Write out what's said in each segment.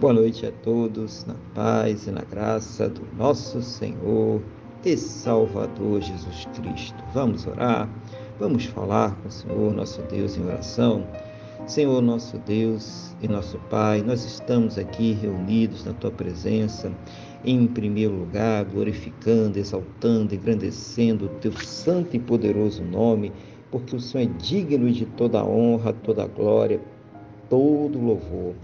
Boa noite a todos, na paz e na graça do nosso Senhor e Salvador Jesus Cristo. Vamos orar, vamos falar com o Senhor, nosso Deus, em oração. Senhor, nosso Deus e nosso Pai, nós estamos aqui reunidos na Tua presença, em primeiro lugar, glorificando, exaltando, engrandecendo o Teu santo e poderoso nome, porque o Senhor é digno de toda honra, toda glória, todo louvor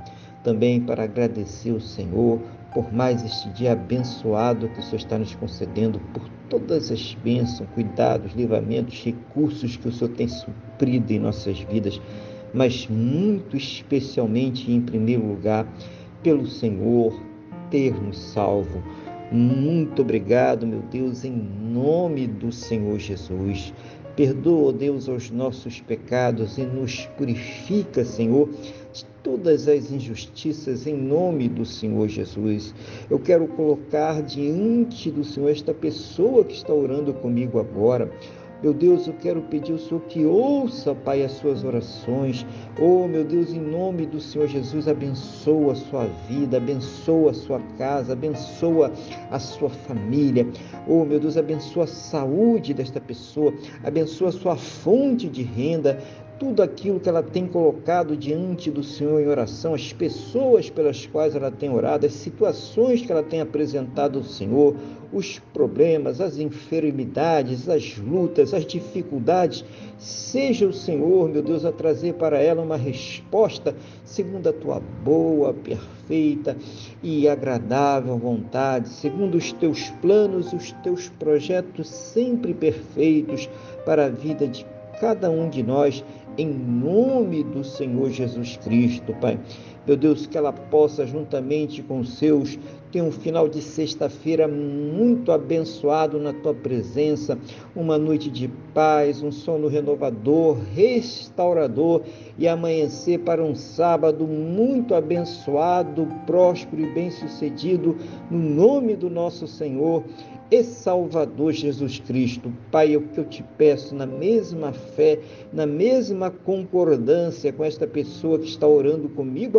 também para agradecer o Senhor por mais este dia abençoado que o Senhor está nos concedendo, por todas as bênçãos, cuidados, livramentos, recursos que o Senhor tem suprido em nossas vidas, mas muito especialmente, em primeiro lugar, pelo Senhor ter nos salvo. Muito obrigado, meu Deus, em nome do Senhor Jesus. Perdoa, Deus, os nossos pecados e nos purifica, Senhor, de todas as injustiças em nome do Senhor Jesus. Eu quero colocar diante do Senhor esta pessoa que está orando comigo agora. Meu Deus, eu quero pedir ao Senhor que ouça, Pai, as suas orações. Oh, meu Deus, em nome do Senhor Jesus, abençoa a sua vida, abençoa a sua casa, abençoa a sua família. Oh, meu Deus, abençoa a saúde desta pessoa, abençoa a sua fonte de renda tudo aquilo que ela tem colocado diante do Senhor em oração, as pessoas pelas quais ela tem orado, as situações que ela tem apresentado ao Senhor, os problemas, as enfermidades, as lutas, as dificuldades, seja o Senhor, meu Deus, a trazer para ela uma resposta segundo a tua boa, perfeita e agradável vontade, segundo os teus planos, os teus projetos sempre perfeitos para a vida de cada um de nós em nome do Senhor Jesus Cristo, Pai. Meu Deus, que ela possa, juntamente com os seus, ter um final de sexta-feira muito abençoado na tua presença, uma noite de paz, um sono renovador, restaurador e amanhecer para um sábado muito abençoado, próspero e bem-sucedido, no nome do nosso Senhor e Salvador Jesus Cristo. Pai, é o que eu te peço, na mesma fé, na mesma concordância com esta pessoa que está orando comigo